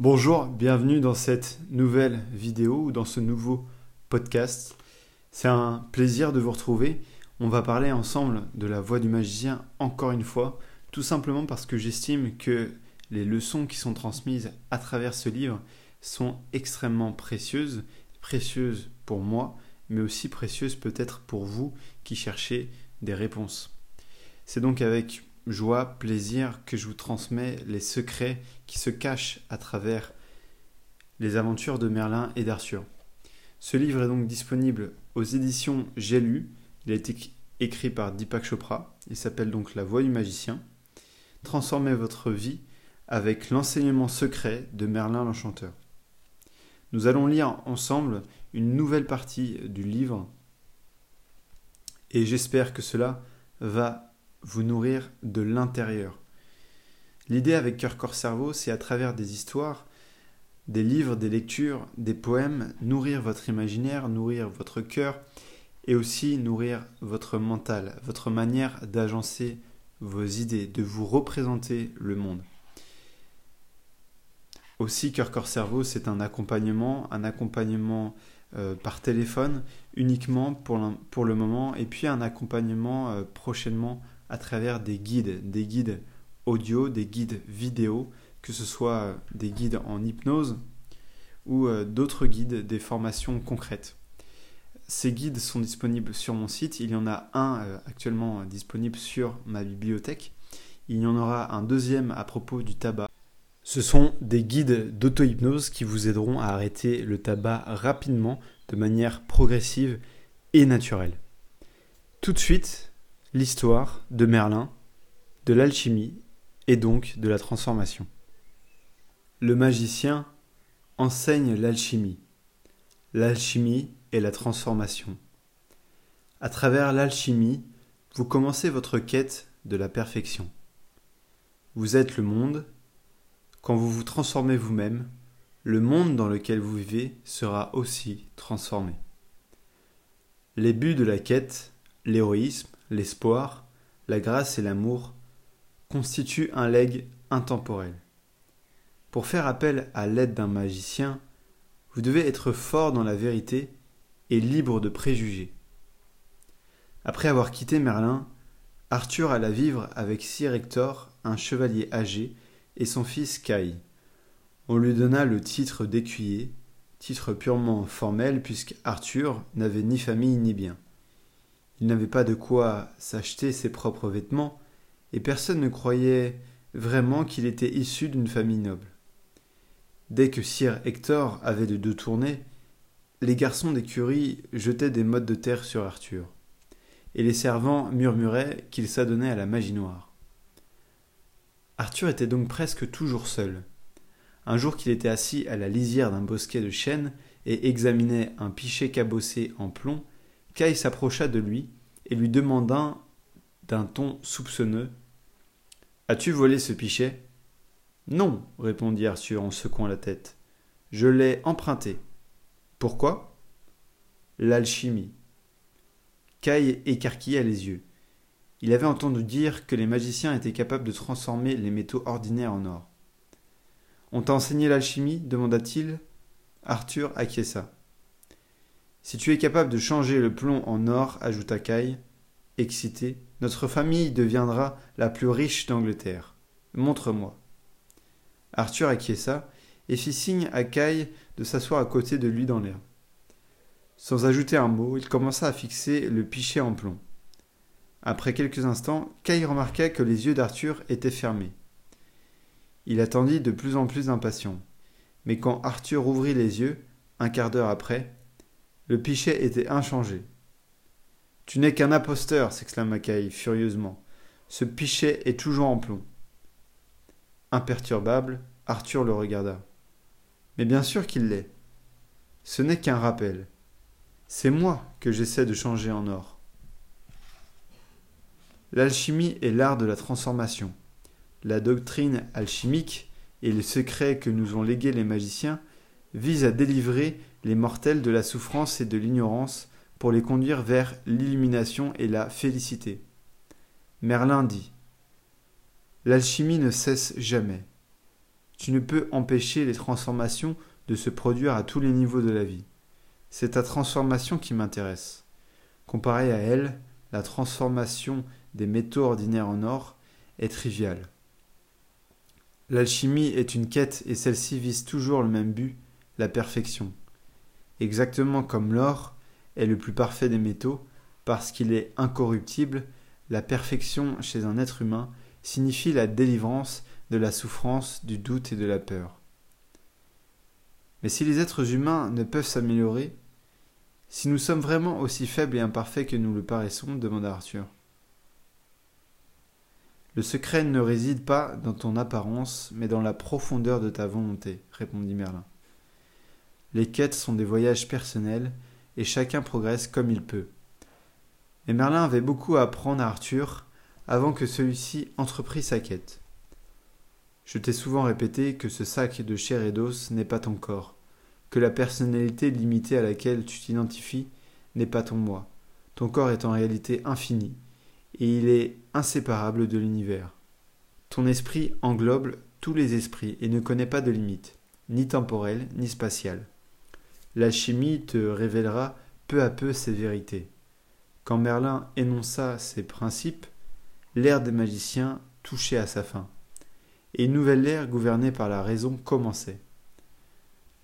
Bonjour, bienvenue dans cette nouvelle vidéo ou dans ce nouveau podcast. C'est un plaisir de vous retrouver. On va parler ensemble de la voix du magicien encore une fois, tout simplement parce que j'estime que les leçons qui sont transmises à travers ce livre sont extrêmement précieuses, précieuses pour moi, mais aussi précieuses peut-être pour vous qui cherchez des réponses. C'est donc avec joie, plaisir que je vous transmets les secrets qui se cachent à travers les aventures de Merlin et d'Arthur. Ce livre est donc disponible aux éditions J'ai lu. Il a été écrit par Deepak Chopra. Il s'appelle donc La Voix du magicien. Transformez votre vie avec l'enseignement secret de Merlin l'Enchanteur. Nous allons lire ensemble une nouvelle partie du livre et j'espère que cela va vous nourrir de l'intérieur. L'idée avec Cœur, Corps, Cerveau, c'est à travers des histoires, des livres, des lectures, des poèmes, nourrir votre imaginaire, nourrir votre cœur et aussi nourrir votre mental, votre manière d'agencer vos idées, de vous représenter le monde. Aussi, Cœur, Corps, Cerveau, c'est un accompagnement, un accompagnement euh, par téléphone uniquement pour, pour, le moment, et puis un accompagnement euh, prochainement à travers des guides, des guides audio, des guides vidéo, que ce soit des guides en hypnose ou euh, d'autres guides, des formations concrètes. Ces guides sont disponibles sur mon site. Il y en a un euh, actuellement disponible sur ma bibliothèque. Il y en aura un deuxième à propos du tabac. Ce sont des guides d'auto-hypnose qui vous aideront à arrêter le tabac rapidement, de manière progressive et naturelle. Tout de suite, l'histoire de Merlin, de l'alchimie et donc de la transformation. Le magicien enseigne l'alchimie. L'alchimie est la transformation. À travers l'alchimie, vous commencez votre quête de la perfection. Vous êtes le monde. Quand vous vous transformez vous-même, le monde dans lequel vous vivez sera aussi transformé. Les buts de la quête, l'héroïsme, l'espoir, la grâce et l'amour constituent un legs intemporel. Pour faire appel à l'aide d'un magicien, vous devez être fort dans la vérité et libre de préjugés. Après avoir quitté Merlin, Arthur alla vivre avec Sir Hector, un chevalier âgé, et son fils Kai. On lui donna le titre d'écuyer, titre purement formel puisque Arthur n'avait ni famille ni bien. Il n'avait pas de quoi s'acheter ses propres vêtements, et personne ne croyait vraiment qu'il était issu d'une famille noble. Dès que Sir Hector avait de deux tournées, les garçons d'écurie jetaient des mottes de terre sur Arthur, et les servants murmuraient qu'il s'adonnait à la magie noire. Arthur était donc presque toujours seul. Un jour qu'il était assis à la lisière d'un bosquet de chênes et examinait un pichet cabossé en plomb, Kay s'approcha de lui et lui demanda d'un ton soupçonneux As-tu volé ce pichet Non, répondit Arthur en secouant la tête. Je l'ai emprunté. Pourquoi L'alchimie. Kay écarquilla les yeux. Il avait entendu dire que les magiciens étaient capables de transformer les métaux ordinaires en or. On t'a enseigné l'alchimie? demanda-t-il. Arthur acquiesça. Si tu es capable de changer le plomb en or, ajouta Caille, excité, notre famille deviendra la plus riche d'Angleterre. Montre-moi. Arthur acquiesça et fit signe à Caille de s'asseoir à côté de lui dans l'air. Sans ajouter un mot, il commença à fixer le pichet en plomb. Après quelques instants, Caille remarqua que les yeux d'Arthur étaient fermés. Il attendit de plus en plus impatient. Mais quand Arthur ouvrit les yeux, un quart d'heure après, le pichet était inchangé. Tu n'es qu'un imposteur, s'exclama Caï furieusement. Ce pichet est toujours en plomb. Imperturbable, Arthur le regarda. Mais bien sûr qu'il l'est. Ce n'est qu'un rappel. C'est moi que j'essaie de changer en or. L'alchimie est l'art de la transformation. La doctrine alchimique et les secrets que nous ont légués les magiciens visent à délivrer les mortels de la souffrance et de l'ignorance pour les conduire vers l'illumination et la félicité. Merlin dit L'alchimie ne cesse jamais. tu ne peux empêcher les transformations de se produire à tous les niveaux de la vie. C'est ta transformation qui m'intéresse. Comparée à elle, la transformation des métaux ordinaires en or est triviale. L'alchimie est une quête et celle-ci vise toujours le même but, la perfection. Exactement comme l'or est le plus parfait des métaux, parce qu'il est incorruptible, la perfection chez un être humain signifie la délivrance de la souffrance, du doute et de la peur. Mais si les êtres humains ne peuvent s'améliorer, si nous sommes vraiment aussi faibles et imparfaits que nous le paraissons, demanda Arthur. Le secret ne réside pas dans ton apparence, mais dans la profondeur de ta volonté, répondit Merlin. Les quêtes sont des voyages personnels, et chacun progresse comme il peut. Mais Merlin avait beaucoup à apprendre à Arthur avant que celui-ci entreprît sa quête. Je t'ai souvent répété que ce sac de chair et d'os n'est pas ton corps, que la personnalité limitée à laquelle tu t'identifies n'est pas ton moi. Ton corps est en réalité infini, et il est inséparable de l'univers. Ton esprit englobe tous les esprits et ne connaît pas de limite, ni temporelle ni spatiale. L'alchimie te révélera peu à peu ces vérités. Quand Merlin énonça ces principes, l'ère des magiciens touchait à sa fin, et une nouvelle ère gouvernée par la raison commençait.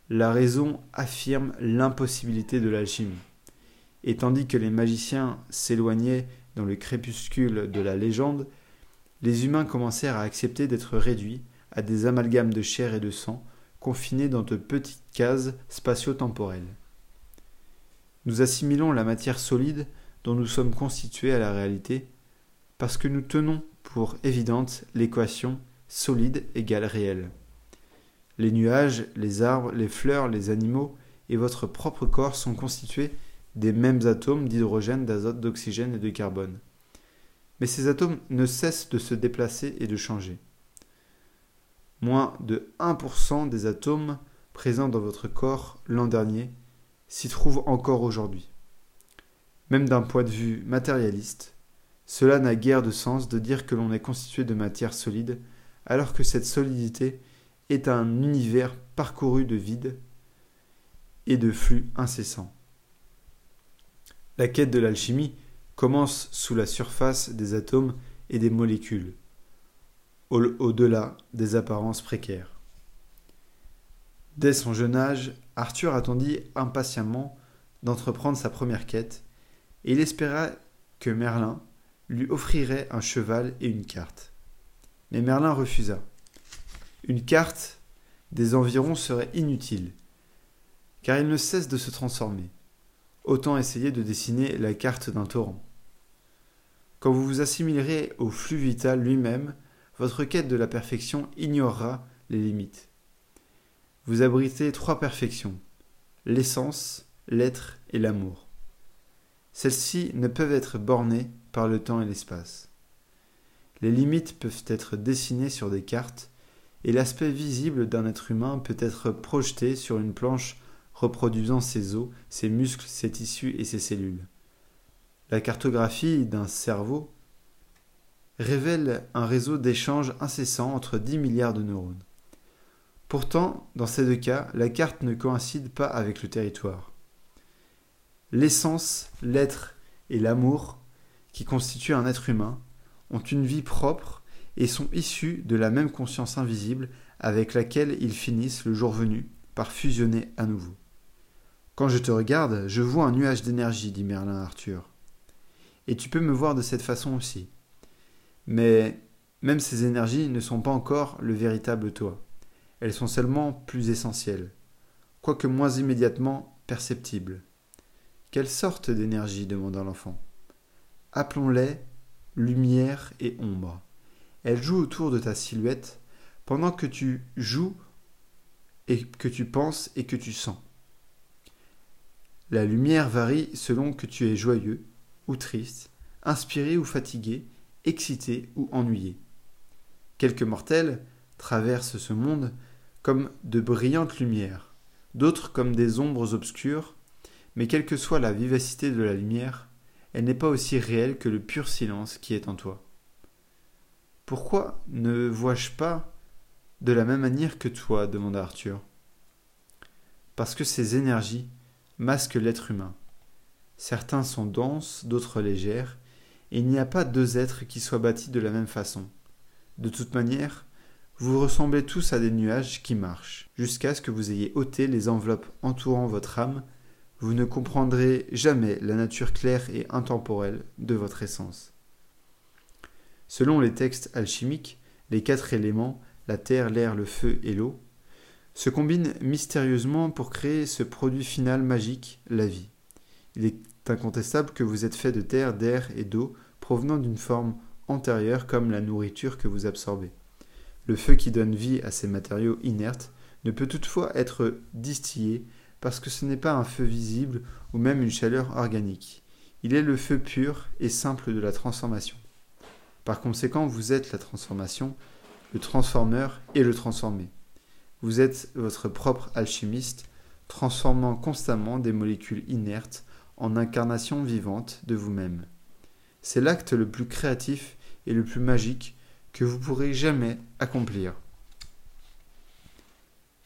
La raison affirme l'impossibilité de l'alchimie, et tandis que les magiciens s'éloignaient dans le crépuscule de la légende, les humains commencèrent à accepter d'être réduits à des amalgames de chair et de sang, confinés dans de petites cases spatio-temporelles. Nous assimilons la matière solide dont nous sommes constitués à la réalité, parce que nous tenons pour évidente l'équation solide égale réel. Les nuages, les arbres, les fleurs, les animaux et votre propre corps sont constitués des mêmes atomes d'hydrogène, d'azote, d'oxygène et de carbone. Mais ces atomes ne cessent de se déplacer et de changer. Moins de 1% des atomes présents dans votre corps l'an dernier s'y trouvent encore aujourd'hui. Même d'un point de vue matérialiste, cela n'a guère de sens de dire que l'on est constitué de matière solide, alors que cette solidité est un univers parcouru de vide et de flux incessants. La quête de l'alchimie commence sous la surface des atomes et des molécules, au-delà des apparences précaires. Dès son jeune âge, Arthur attendit impatiemment d'entreprendre sa première quête, et il espéra que Merlin lui offrirait un cheval et une carte. Mais Merlin refusa. Une carte des environs serait inutile, car il ne cesse de se transformer. Autant essayer de dessiner la carte d'un torrent. Quand vous vous assimilerez au flux vital lui-même, votre quête de la perfection ignorera les limites. Vous abritez trois perfections l'essence, l'être et l'amour. Celles-ci ne peuvent être bornées par le temps et l'espace. Les limites peuvent être dessinées sur des cartes, et l'aspect visible d'un être humain peut être projeté sur une planche reproduisant ses os, ses muscles, ses tissus et ses cellules. La cartographie d'un cerveau révèle un réseau d'échanges incessants entre 10 milliards de neurones. Pourtant, dans ces deux cas, la carte ne coïncide pas avec le territoire. L'essence, l'être et l'amour, qui constituent un être humain, ont une vie propre et sont issus de la même conscience invisible avec laquelle ils finissent le jour venu par fusionner à nouveau. Quand je te regarde, je vois un nuage d'énergie, dit Merlin Arthur. Et tu peux me voir de cette façon aussi. Mais même ces énergies ne sont pas encore le véritable toi. Elles sont seulement plus essentielles, quoique moins immédiatement perceptibles. Quelle sorte d'énergie? demanda l'enfant. Appelons-les lumière et ombre. Elles jouent autour de ta silhouette pendant que tu joues et que tu penses et que tu sens. La lumière varie selon que tu es joyeux ou triste, inspiré ou fatigué, excité ou ennuyé. Quelques mortels traversent ce monde comme de brillantes lumières, d'autres comme des ombres obscures, mais quelle que soit la vivacité de la lumière, elle n'est pas aussi réelle que le pur silence qui est en toi. Pourquoi ne vois-je pas De la même manière que toi, demanda Arthur. Parce que ces énergies masquent l'être humain. Certains sont denses, d'autres légères, il n'y a pas deux êtres qui soient bâtis de la même façon. De toute manière, vous ressemblez tous à des nuages qui marchent, jusqu'à ce que vous ayez ôté les enveloppes entourant votre âme, vous ne comprendrez jamais la nature claire et intemporelle de votre essence. Selon les textes alchimiques, les quatre éléments, la terre, l'air, le feu et l'eau, se combinent mystérieusement pour créer ce produit final magique, la vie. Il est incontestable que vous êtes fait de terre, d'air et d'eau provenant d'une forme antérieure comme la nourriture que vous absorbez. Le feu qui donne vie à ces matériaux inertes ne peut toutefois être distillé parce que ce n'est pas un feu visible ou même une chaleur organique. Il est le feu pur et simple de la transformation. Par conséquent, vous êtes la transformation, le transformeur et le transformé. Vous êtes votre propre alchimiste, transformant constamment des molécules inertes en incarnations vivantes de vous-même. C'est l'acte le plus créatif et le plus magique que vous pourrez jamais accomplir.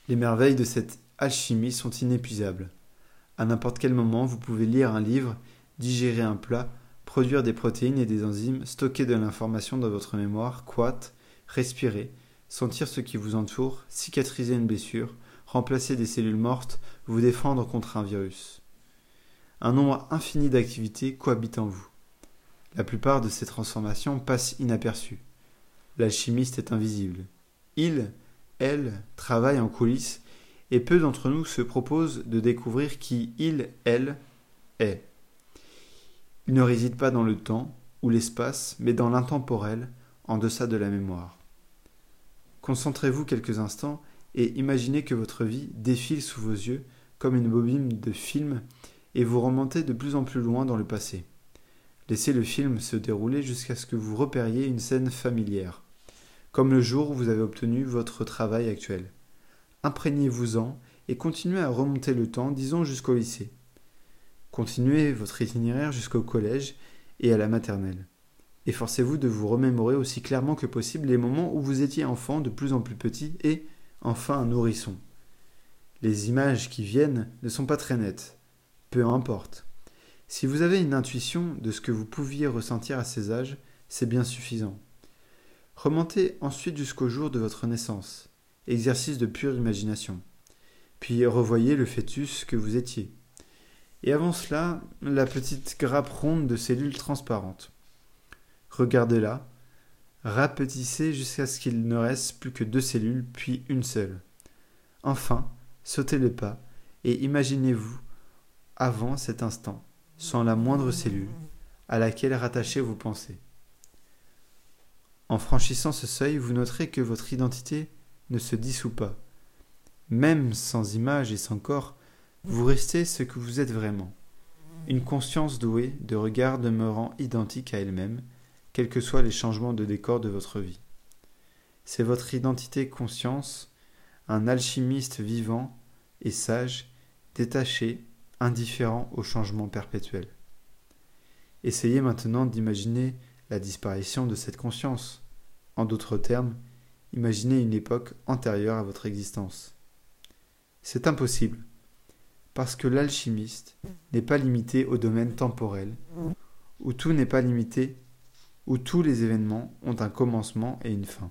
Les merveilles de cette alchimie sont inépuisables. À n'importe quel moment, vous pouvez lire un livre, digérer un plat, produire des protéines et des enzymes, stocker de l'information dans votre mémoire, croître, respirer, sentir ce qui vous entoure, cicatriser une blessure, remplacer des cellules mortes, vous défendre contre un virus. Un nombre infini d'activités cohabitent en vous. La plupart de ces transformations passent inaperçues. L'alchimiste est invisible. Il, elle, travaille en coulisses et peu d'entre nous se proposent de découvrir qui il, elle est. Il ne réside pas dans le temps ou l'espace, mais dans l'intemporel, en deçà de la mémoire. Concentrez-vous quelques instants et imaginez que votre vie défile sous vos yeux comme une bobine de film et vous remontez de plus en plus loin dans le passé. Laissez le film se dérouler jusqu'à ce que vous repériez une scène familière, comme le jour où vous avez obtenu votre travail actuel. Imprégnez-vous-en et continuez à remonter le temps, disons jusqu'au lycée. Continuez votre itinéraire jusqu'au collège et à la maternelle. Efforcez-vous de vous remémorer aussi clairement que possible les moments où vous étiez enfant de plus en plus petit et, enfin, un nourrisson. Les images qui viennent ne sont pas très nettes. Peu importe. Si vous avez une intuition de ce que vous pouviez ressentir à ces âges, c'est bien suffisant. Remontez ensuite jusqu'au jour de votre naissance, exercice de pure imagination. Puis revoyez le fœtus que vous étiez. Et avant cela, la petite grappe ronde de cellules transparentes. Regardez-la, rapetissez jusqu'à ce qu'il ne reste plus que deux cellules, puis une seule. Enfin, sautez le pas et imaginez-vous avant cet instant sans la moindre cellule à laquelle rattacher vos pensées. En franchissant ce seuil, vous noterez que votre identité ne se dissout pas. Même sans image et sans corps, vous restez ce que vous êtes vraiment. Une conscience douée de regard demeurant identique à elle-même, quels que soient les changements de décor de votre vie. C'est votre identité conscience, un alchimiste vivant et sage, détaché indifférent au changement perpétuel. Essayez maintenant d'imaginer la disparition de cette conscience. En d'autres termes, imaginez une époque antérieure à votre existence. C'est impossible, parce que l'alchimiste n'est pas limité au domaine temporel, où tout n'est pas limité, où tous les événements ont un commencement et une fin.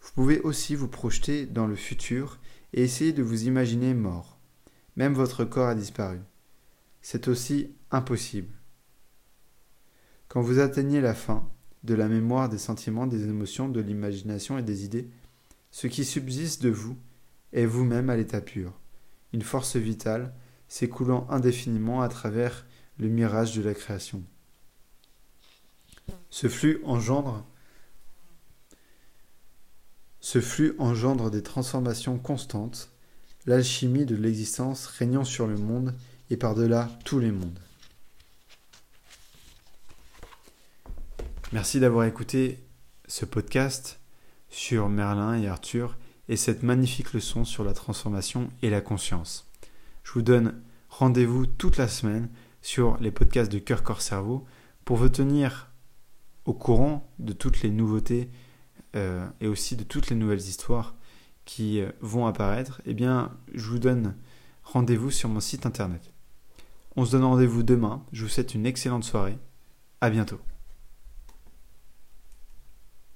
Vous pouvez aussi vous projeter dans le futur et essayer de vous imaginer mort. Même votre corps a disparu. C'est aussi impossible. Quand vous atteignez la fin de la mémoire des sentiments, des émotions, de l'imagination et des idées, ce qui subsiste de vous est vous-même à l'état pur, une force vitale s'écoulant indéfiniment à travers le mirage de la création. Ce flux engendre ce flux engendre des transformations constantes l'alchimie de l'existence régnant sur le monde et par-delà tous les mondes. Merci d'avoir écouté ce podcast sur Merlin et Arthur et cette magnifique leçon sur la transformation et la conscience. Je vous donne rendez-vous toute la semaine sur les podcasts de Cœur Corps Cerveau pour vous tenir au courant de toutes les nouveautés euh, et aussi de toutes les nouvelles histoires qui vont apparaître, eh bien, je vous donne rendez-vous sur mon site internet. On se donne rendez-vous demain. Je vous souhaite une excellente soirée. À bientôt.